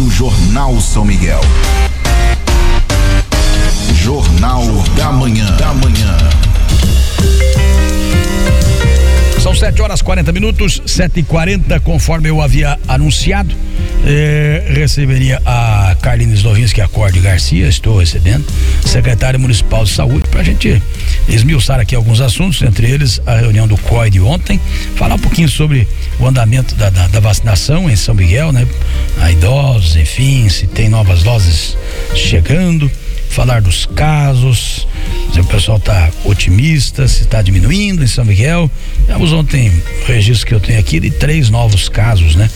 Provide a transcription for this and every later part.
Rádio Jornal São Miguel. Jornal da Manhã. Da Manhã. São 7 horas 40 minutos, 7 e 40 conforme eu havia anunciado. Eh, receberia a Carline Slovinski Acorde Garcia, estou recebendo, secretária municipal de saúde, para a gente esmiuçar aqui alguns assuntos, entre eles a reunião do COI de ontem, falar um pouquinho sobre o andamento da, da, da vacinação em São Miguel, né? A idosos, enfim, se tem novas doses chegando falar dos casos, o pessoal está otimista, se está diminuindo em São Miguel. Temos ontem o registro que eu tenho aqui de três novos casos, né?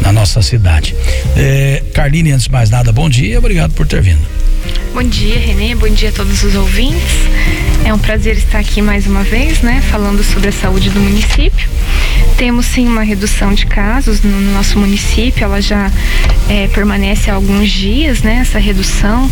Na nossa cidade. É, Carline, antes de mais nada, bom dia, obrigado por ter vindo. Bom dia, Renê, bom dia a todos os ouvintes. É um prazer estar aqui mais uma vez, né? Falando sobre a saúde do município. Temos sim uma redução de casos no nosso município, ela já é, permanece há alguns dias, né? Essa redução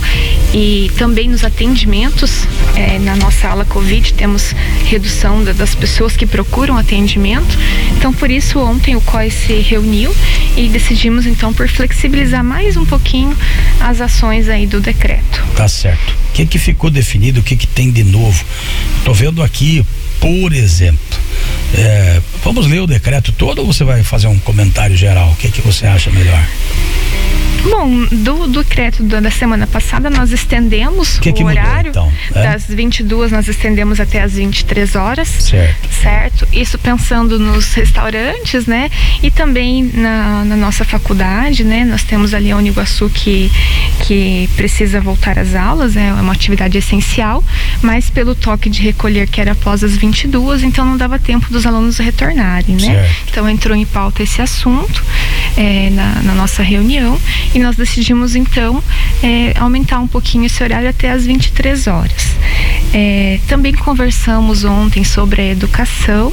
e também nos atendimentos é, na nossa ala Covid temos redução da, das pessoas que procuram atendimento. Então por isso ontem o COI se reuniu e decidimos então por flexibilizar mais um pouquinho as ações aí do decreto. Tá certo. O que que ficou definido? O que que tem de novo? Tô vendo aqui, por exemplo, é, vamos ler o decreto todo ou você vai fazer um comentário geral? O que que você acha melhor? Bom, do, do decreto da semana passada nós estendemos que o que mudou, horário então? É? das 22 nós estendemos até as 23 horas. Certo. Certo. Isso pensando nos restaurantes, né? E também na, na nossa faculdade, né? Nós temos ali a Uniguaçu que, que precisa voltar às aulas, é uma atividade essencial, mas pelo toque de recolher que era após as 22, então não dava tempo dos alunos retornarem, né? Certo. Então entrou em pauta esse assunto é, na, na nossa reunião e nós decidimos então é, aumentar um pouquinho esse horário até as 23 horas. É, também conversamos ontem sobre a educação,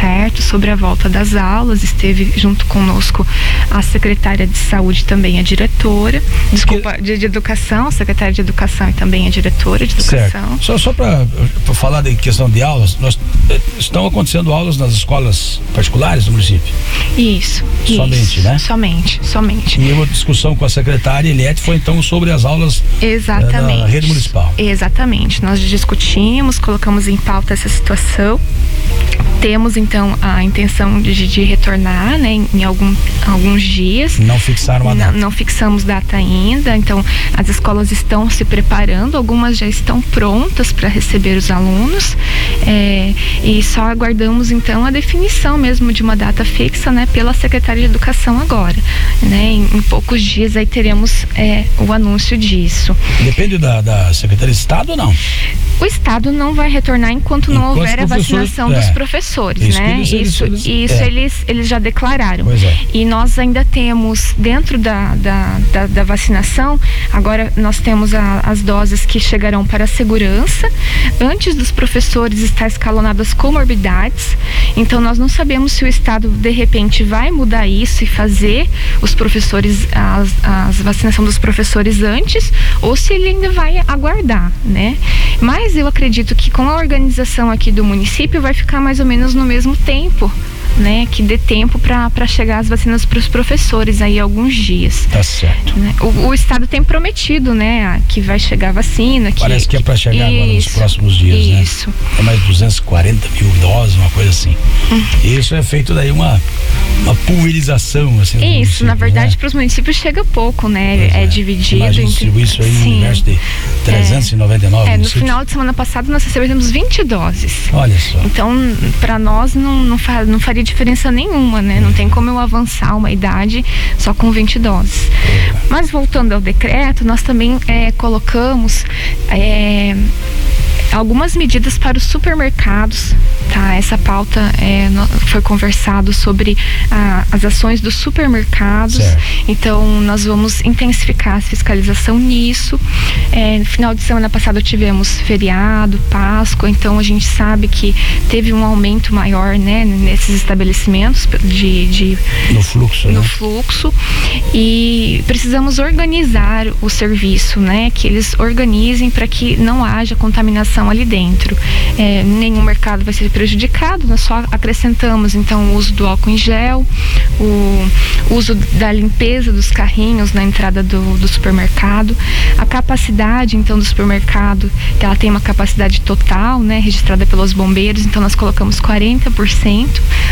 certo? Sobre a volta das aulas, esteve junto conosco a secretária de saúde também a diretora, desculpa, de, de educação, a secretária de educação e também a diretora de educação. Certo. Só, só para falar de questão de aulas, nós, eh, estão acontecendo aulas nas escolas particulares do município. Isso. Somente, isso, né? Somente, somente. E uma discussão com a secretária Eliette foi então sobre as aulas Exatamente. eh, da rede municipal. Exatamente. Nós discutimos, colocamos em pauta essa situação. Temos então a intenção de, de retornar né, em, algum, alguns dias. Não fixaram a Não, data. não fixamos data ainda, então as escolas estão se preparando, algumas já estão prontas para receber os alunos é, e só aguardamos então a definição mesmo de uma data fixa, né, pela Secretaria de Educação agora, né, em, em poucos dias aí teremos é, o anúncio disso. Depende da, da Secretaria de Estado ou não? O Estado não vai retornar enquanto não Enquanto houver a vacinação é. dos professores, Isso que né? eles- isso eles- isso é. eles, eles já declararam. É. E nós ainda temos, dentro da, da, da, da vacinação, agora nós temos a- as doses que chegarão para a segurança, antes dos professores estar escalonadas comorbidades. Então nós não sabemos se o Estado de repente vai mudar isso e fazer os professores, as, as vacinação dos professores antes, ou se ele ainda vai aguardar, né? Mas eu acredito que com a organização aqui do município vai ficar mais ou menos no mesmo tempo. Né, que dê tempo para chegar as vacinas para os professores aí alguns dias. Tá certo. né? O, o estado tem prometido, né, que vai chegar a vacina. Que, Parece que é para chegar agora nos Isso, próximos dias, né? Isso. É mais 240 mil doses, uma coisa assim. Hum. E isso é feito daí uma, uma pulverização, assim. Isso, na verdade, né? para os municípios chega pouco, né? Pois É, dividido. Imagina entre- isso aí no Sim. universo de 399 É, no municípios. final de semana passada nós recebemos 20 doses. Olha só. Então, para nós não, não, fa- não faria diferença nenhuma, né? Não tem como eu avançar uma idade só com 20 doses. Mas voltando ao decreto, nós também é, colocamos é, algumas medidas para os supermercados. Tá? Essa pauta é, foi conversado sobre ah, as ações dos supermercados. Certo. Então, nós vamos intensificar a fiscalização nisso. É, no final de semana passada tivemos feriado, Páscoa, então a gente sabe que teve um aumento maior né, nesses estabelecimentos de, de No fluxo, no né? fluxo e precisamos organizar o serviço, né? Que eles organizem para que não haja contaminação ali dentro. É, nenhum mercado vai ser prejudicado, nós só acrescentamos então o uso do álcool em gel, o, uso da limpeza dos carrinhos na entrada do, do supermercado, a capacidade então do supermercado, que ela tem uma capacidade total, né, registrada pelos bombeiros, então nós colocamos 40%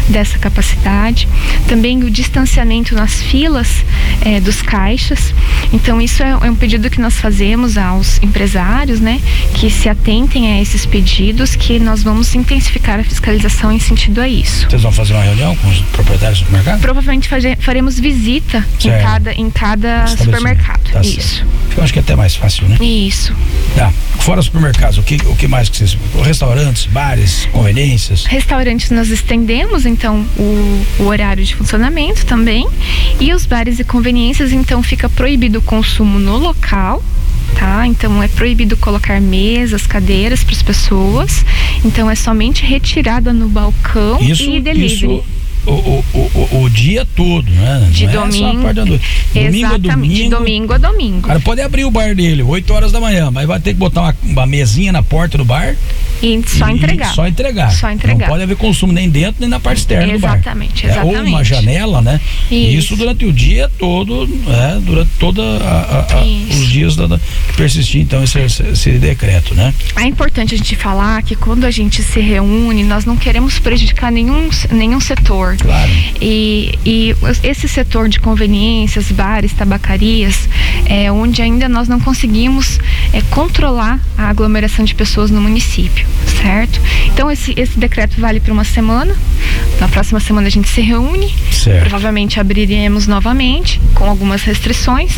dessa capacidade. Também o distanciamento nas filas é, dos caixas. Então isso é, é um pedido que nós fazemos aos empresários, né, que se atentem a esses pedidos, que nós vamos intensificar a fiscalização em sentido a isso. Vocês vão fazer uma reunião com os proprietários do supermercado? Provavelmente faremos visita em cada, em cada supermercado. Tá isso. Certo. Eu acho que é até mais fácil, né? Isso. Tá. Fora supermercados, o que, o que mais que vocês. Restaurantes, bares, conveniências? Restaurantes nós estendemos, então, o, o horário de funcionamento também. E os bares e conveniências, então, fica proibido o consumo no local tá? Então é proibido colocar mesas, cadeiras para as pessoas. Então é somente retirada no balcão isso, e delivery. Isso o, o, o, o, dia todo, né? De Não domingo. É só a parte da noite. Domingo a domingo. domingo a domingo. O cara pode abrir o bar dele 8 horas da manhã, mas vai ter que botar uma, uma mesinha na porta do bar. E só e, entregar. Só entregar. Só entregar. Não pode haver consumo nem dentro nem na parte externa exatamente, do bar. Exatamente, é, Ou uma janela, né? Isso. Isso durante o dia todo, é, durante toda a, a, a, os dias da, da, que persistir então esse, esse, decreto, né? É importante a gente falar que quando a gente se reúne, nós não queremos prejudicar nenhum, nenhum setor. Claro. E, e esse setor de conveniências, bares, tabacarias, é onde ainda nós não conseguimos é, controlar a aglomeração de pessoas no município, certo? Então esse, esse decreto vale para uma semana. Na próxima semana a gente se reúne. Certo. Provavelmente abriremos novamente com algumas restrições.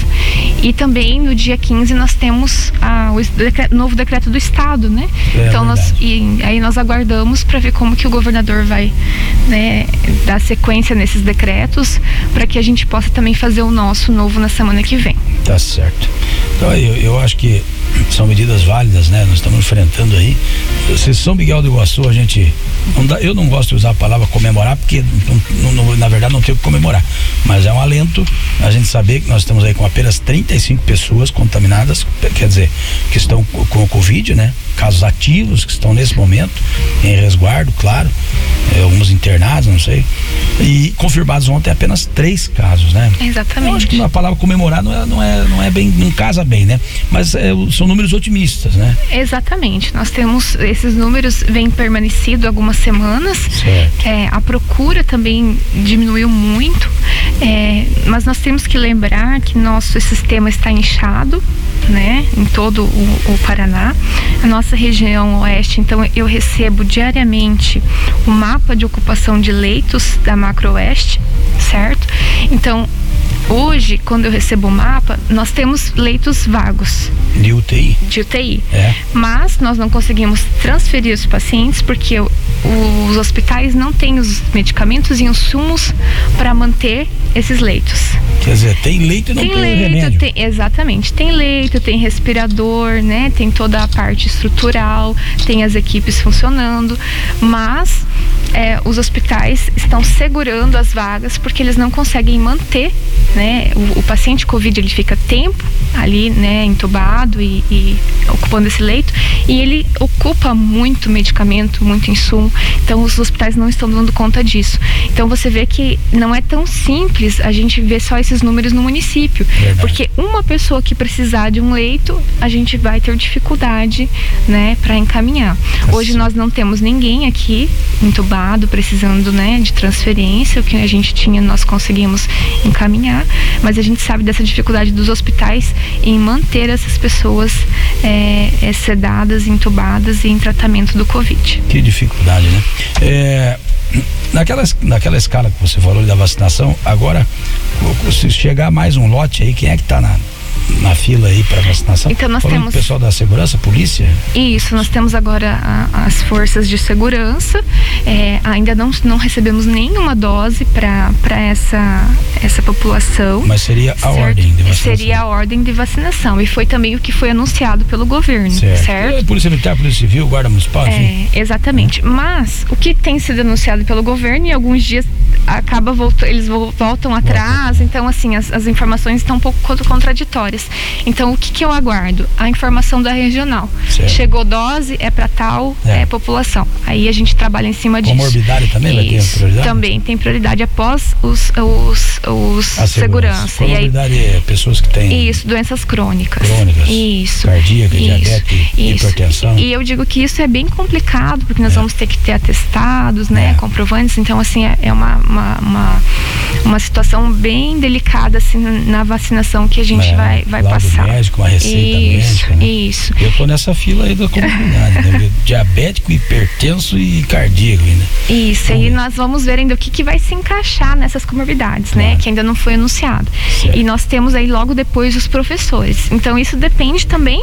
E também no dia 15 nós temos a, o decreto, novo decreto do estado, né? É então nós e aí nós aguardamos para ver como que o governador vai né, dar sequência nesses decretos para que a gente possa também fazer o nosso novo na semana que vem. Tá certo. Então eu, eu acho que são medidas válidas, né? Nós estamos enfrentando aí. Se São Miguel do Iguaçu, a gente. Não dá, eu não gosto de usar a palavra comemorar, porque não, não, na verdade não tem o que comemorar. Mas é um alento a gente saber que nós estamos aí com apenas 35 pessoas contaminadas, quer dizer, que estão com o Covid, né? Casos ativos que estão nesse momento, em resguardo, claro. É, alguns internados, não sei. E confirmados ontem apenas três casos, né? Exatamente. Eu acho que a palavra comemorar não é, não é, não é bem, não casa bem, né? Mas é, são números otimistas, né? Exatamente. Nós temos esses números vêm permanecido algumas semanas. É, a procura também diminuiu muito, é, mas nós temos que lembrar que nosso sistema está inchado, né, em todo o, o, Paraná. A nossa região oeste, então eu recebo diariamente o mapa de ocupação de leitos da Macro Oeste, certo? Então Hoje, quando eu recebo o mapa, nós temos leitos vagos. De UTI? De UTI. É. Mas nós não conseguimos transferir os pacientes porque os hospitais não têm os medicamentos e insumos para manter esses leitos. Quer dizer, tem leito e não tem, tem leito, remédio. Tem, exatamente. Tem leito, tem respirador, né? Tem toda a parte estrutural, tem as equipes funcionando, mas é, os hospitais estão segurando as vagas porque eles não conseguem manter, né? O, o paciente COVID ele fica tempo ali, né, entubado e, e, ocupando esse leito e ele ocupa muito medicamento, muito insumo. Então os hospitais não estão dando conta disso. Então você vê que não é tão simples a gente ver só esses números no município, Verdade. porque uma pessoa que precisar de um leito, a gente vai ter dificuldade, né, para encaminhar. Hoje nós não temos ninguém aqui entubado, precisando, né, de transferência. O que a gente tinha nós conseguimos encaminhar, mas a gente sabe dessa dificuldade dos hospitais em manter essas pessoas é, é, sedadas, entubadas e em tratamento do Covid. Que dificuldade, né? É, naquela, naquela escala que você falou da vacinação, agora, se chegar mais um lote aí, quem é que está na, na fila aí para vacinação? Então nós Falando temos o pessoal da segurança, polícia? Isso, nós temos agora a, as forças de segurança. É, ainda não, não recebemos nenhuma dose para essa essa população. Mas seria a certo? ordem de vacinação. Seria a ordem de vacinação e foi também o que foi anunciado pelo governo, certo? certo? É, polícia Militar, Polícia Civil, Guarda Municipal, enfim. É, exatamente. Mas o que tem sido anunciado pelo governo e alguns dias acaba voltando, eles voltam atrás, então assim, as, as, informações estão um pouco contraditórias. Então o que, que eu aguardo? A informação da regional. Certo. Chegou dose, é para tal é. é. população. Aí a gente trabalha em cima disso. Comorbidade também Isso. vai ter prioridade? Também tem prioridade após os, os, os a segurança. segurança. Comorbidade e aí, é pessoas que têm. Isso, doenças crônicas. Crônicas. Isso. Cardíaca, isso. diabetes, isso. hipertensão. E eu digo que isso é bem complicado, porque nós é. vamos ter que ter atestados, né? É. Comprovantes. Então, assim, é, é uma, uma, uma, uma, situação bem delicada assim, na vacinação que a gente é, vai, vai passar. médico, uma receita isso, médica. Né? Isso. Eu tô nessa fila aí da comunidade, né? Diabético, hipertenso e cardíaco. Isso, aí nós vamos ver ainda o que, que vai se encaixar nessas comorbidades, né? claro. né? Que ainda não foi anunciado. Certo. E nós temos aí logo depois os professores. Então isso depende também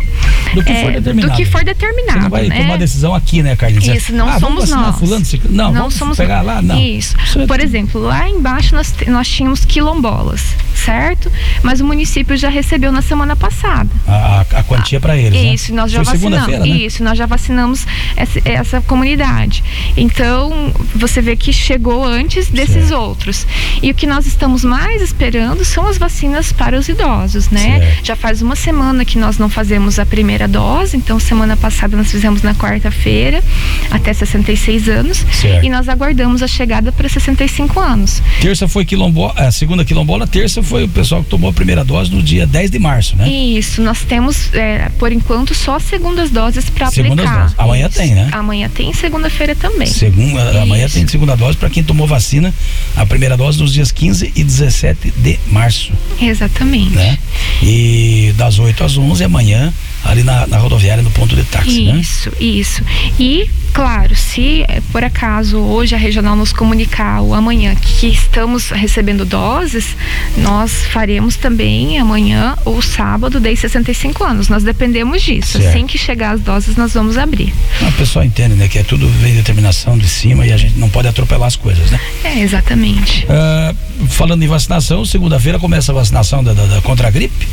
do que é, for determinado. Do que for determinado. Você não vai né? tomar decisão aqui, né, Carlinhos? Isso, não ah, somos nós. Fulano, não, não somos pegar lá, não. Isso. É Por exemplo, lá embaixo nós, nós tínhamos quilombolas, certo? Mas o município já recebeu na semana passada. A, a quantia para eles, né? Isso, nós já Foi vacinamos. Né? Isso, nós já vacinamos essa, essa, comunidade. Então, você vê que chegou antes desses certo. outros. E o que nós estamos mais esperando são as vacinas para os idosos, né? Certo. Já faz uma semana que nós não fazemos a primeira dose, então semana passada nós fizemos na quarta-feira, até 66 anos, certo. e nós aguardamos a chegada para 65 anos. Terça foi quilombola, a segunda quilombola, terça foi o pessoal que tomou a primeira dose no dia 10 de março, né? Isso, nós temos, é, por enquanto, só segundas doses para aplicar. Doses. Amanhã Isso. tem, né? Amanhã tem segunda-feira também. Segunda, amanhã tem segunda dose para quem tomou vacina, a primeira dose nos dias 15 e 17 de março. Exatamente. Né? E das 8 às 11 amanhã ali na, na rodoviária no ponto de táxi, né? Isso, né? isso. E claro, se eh, por acaso hoje a regional nos comunicar ou amanhã que estamos recebendo doses, nós faremos também amanhã ou sábado de 65 anos. Nós dependemos disso. Certo. Assim que chegar as doses, nós vamos abrir. O pessoal entende, né? Que é tudo vem determinação de cima e a gente não pode atropelar as coisas, né? É, exatamente. Uh, falando em vacinação, segunda-feira começa a vacinação da, da, da, contra a gripe.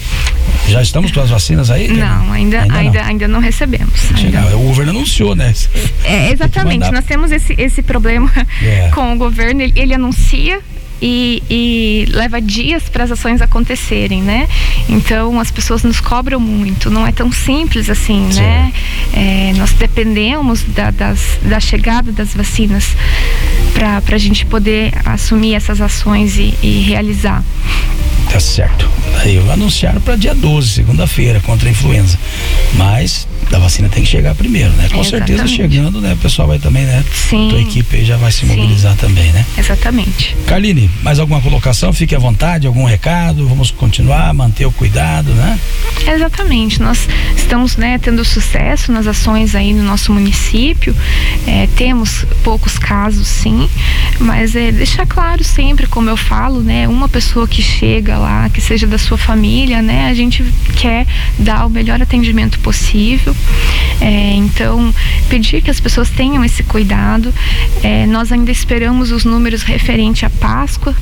Já estamos com as vacinas aí? Não, ainda, ainda, ainda, não. ainda não recebemos. Ainda. O governo anunciou, né? É, exatamente. Nós temos esse, esse problema é. com o governo. Ele, ele anuncia, e, e, leva dias para as ações acontecerem, né? Então as pessoas nos cobram muito, não é tão simples assim, Sim. né? É, nós dependemos da, das, da chegada das vacinas para a gente poder assumir essas ações e, e realizar. Tá certo. Aí anunciaram para dia 12, segunda-feira, contra a influenza. Mas a vacina tem que chegar primeiro, né? Com certeza chegando, né? O pessoal vai também, né? Sim. Tua equipe aí já vai se mobilizar Sim. também, né? Exatamente. Carline, mais alguma colocação? Fique à vontade, algum recado? Vamos continuar, manter o cuidado, né? Exatamente. Nós estamos, né, tendo sucesso nas ações aí no nosso município. É, temos poucos casos, sim, mas é deixar claro sempre, como eu falo, né? Uma pessoa que chega lá, que seja da sua família, né? A gente quer dar o melhor atendimento possível. É, então, pedir que as pessoas tenham esse cuidado. É, nós ainda esperamos os números referente à Páscoa,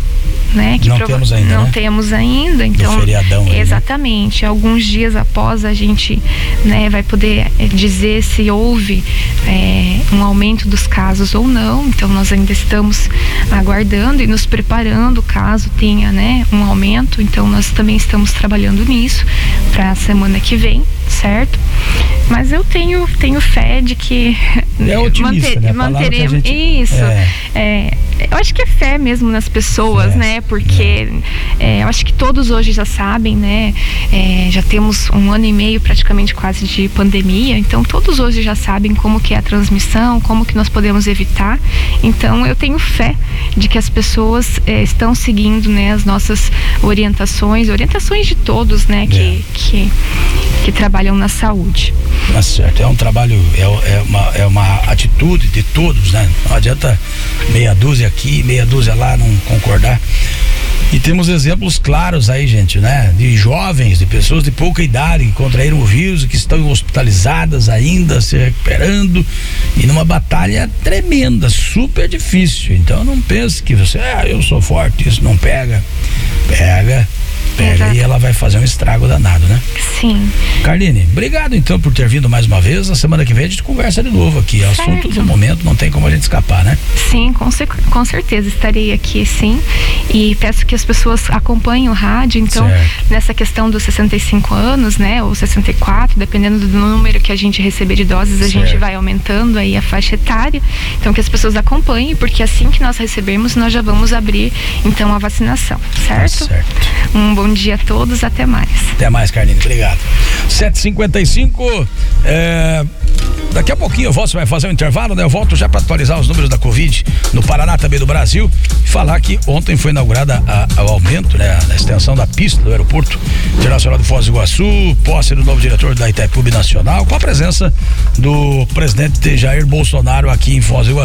né? Que não temos ainda. Não né? temos ainda. Então, Do feriadão aí, né? exatamente. Né? Alguns dias após a gente, né, vai poder é, dizer se houve é, um aumento dos casos ou não. Então, nós ainda estamos aguardando e nos preparando caso tenha, né, um aumento. Então, nós também estamos trabalhando nisso para a semana que vem, certo? Mas eu tenho, tenho fé de que é otimista, manter, né? manteremos gente, isso. É. É, eu acho que é fé mesmo nas pessoas, é. né? Porque é, eu acho que todos hoje já sabem, né? É, já temos um ano e meio praticamente quase de pandemia, então todos hoje já sabem como que é a transmissão, como que nós podemos evitar. Então eu tenho fé de que as pessoas é, estão seguindo, né? As nossas orientações, orientações de todos, né? Que, que, que trabalham na saúde. Tá certo, é um trabalho, é, é, uma, é uma atitude de todos, né? Não adianta meia dúzia aqui, meia dúzia lá não concordar. E temos exemplos claros aí, gente, né? De jovens, de pessoas de pouca idade que contraíram o vírus, que estão hospitalizadas ainda, se recuperando, e numa batalha tremenda, super difícil. Então não pense que você, ah, eu sou forte, isso não pega. Pega pele. Exato. E ela vai fazer um estrago danado, né? Sim. Carline, obrigado então por ter vindo mais uma vez. Na semana que vem a gente conversa de novo aqui. É assunto Certo. do momento, não tem como a gente escapar, né? Sim, com, com certeza estarei aqui sim. E peço que as pessoas acompanhem o rádio. Então, Certo. nessa questão dos 65 anos, né, ou 64, dependendo do número que a gente receber de doses, a gente Certo. vai aumentando aí a faixa etária. Então, que as pessoas acompanhem, porque assim que nós recebermos, nós já vamos abrir então a vacinação, certo? Tá certo. Um bom dia a todos, até mais. Até mais, Carline. Obrigado. 7h55. É... Daqui a pouquinho eu volto, você vai fazer um intervalo, né? Eu volto já para atualizar os números da Covid no Paraná, também do Brasil. E falar que ontem foi inaugurada o aumento, né? A extensão da pista do aeroporto internacional de Foz do Iguaçu, posse do novo diretor da Itaipu Nacional, com a presença do presidente Jair Bolsonaro aqui em Foz do Iguaçu.